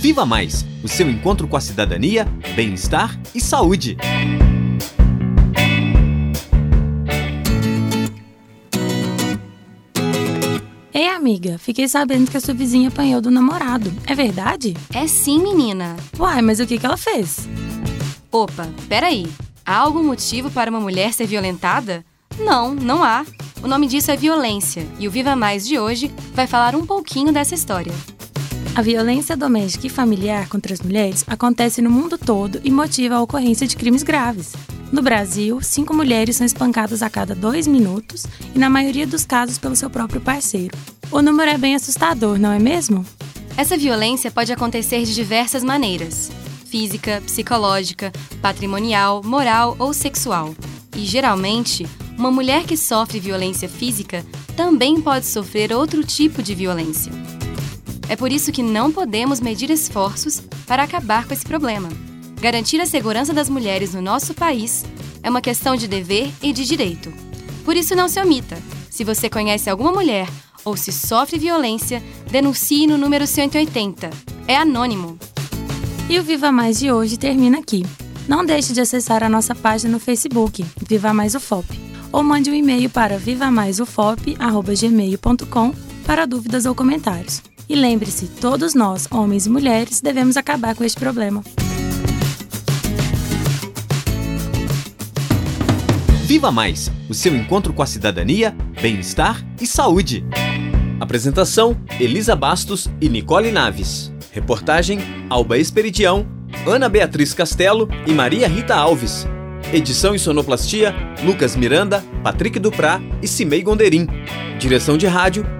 Viva Mais o seu encontro com a cidadania, bem-estar e saúde. Ei, amiga, fiquei sabendo que a sua vizinha apanhou do namorado. É verdade? É sim, menina. Uai, mas o que, que ela fez? Opa, peraí. Há algum motivo para uma mulher ser violentada? Não, não há. O nome disso é violência e o Viva Mais de hoje vai falar um pouquinho dessa história. A violência doméstica e familiar contra as mulheres acontece no mundo todo e motiva a ocorrência de crimes graves. No Brasil, cinco mulheres são espancadas a cada dois minutos e, na maioria dos casos, pelo seu próprio parceiro. O número é bem assustador, não é mesmo? Essa violência pode acontecer de diversas maneiras: física, psicológica, patrimonial, moral ou sexual. E, geralmente, uma mulher que sofre violência física também pode sofrer outro tipo de violência. É por isso que não podemos medir esforços para acabar com esse problema. Garantir a segurança das mulheres no nosso país é uma questão de dever e de direito. Por isso, não se omita. Se você conhece alguma mulher ou se sofre violência, denuncie no número 180. É anônimo. E o Viva Mais de hoje termina aqui. Não deixe de acessar a nossa página no Facebook, Viva Mais UFOP ou mande um e-mail para vivamaisufop.gmail.com para dúvidas ou comentários. E lembre-se, todos nós, homens e mulheres, devemos acabar com este problema. Viva Mais o seu encontro com a cidadania, bem-estar e saúde. Apresentação: Elisa Bastos e Nicole Naves. Reportagem: Alba Esperidião, Ana Beatriz Castelo e Maria Rita Alves. Edição e sonoplastia: Lucas Miranda, Patrick Duprá e Cimei Gonderim. Direção de rádio: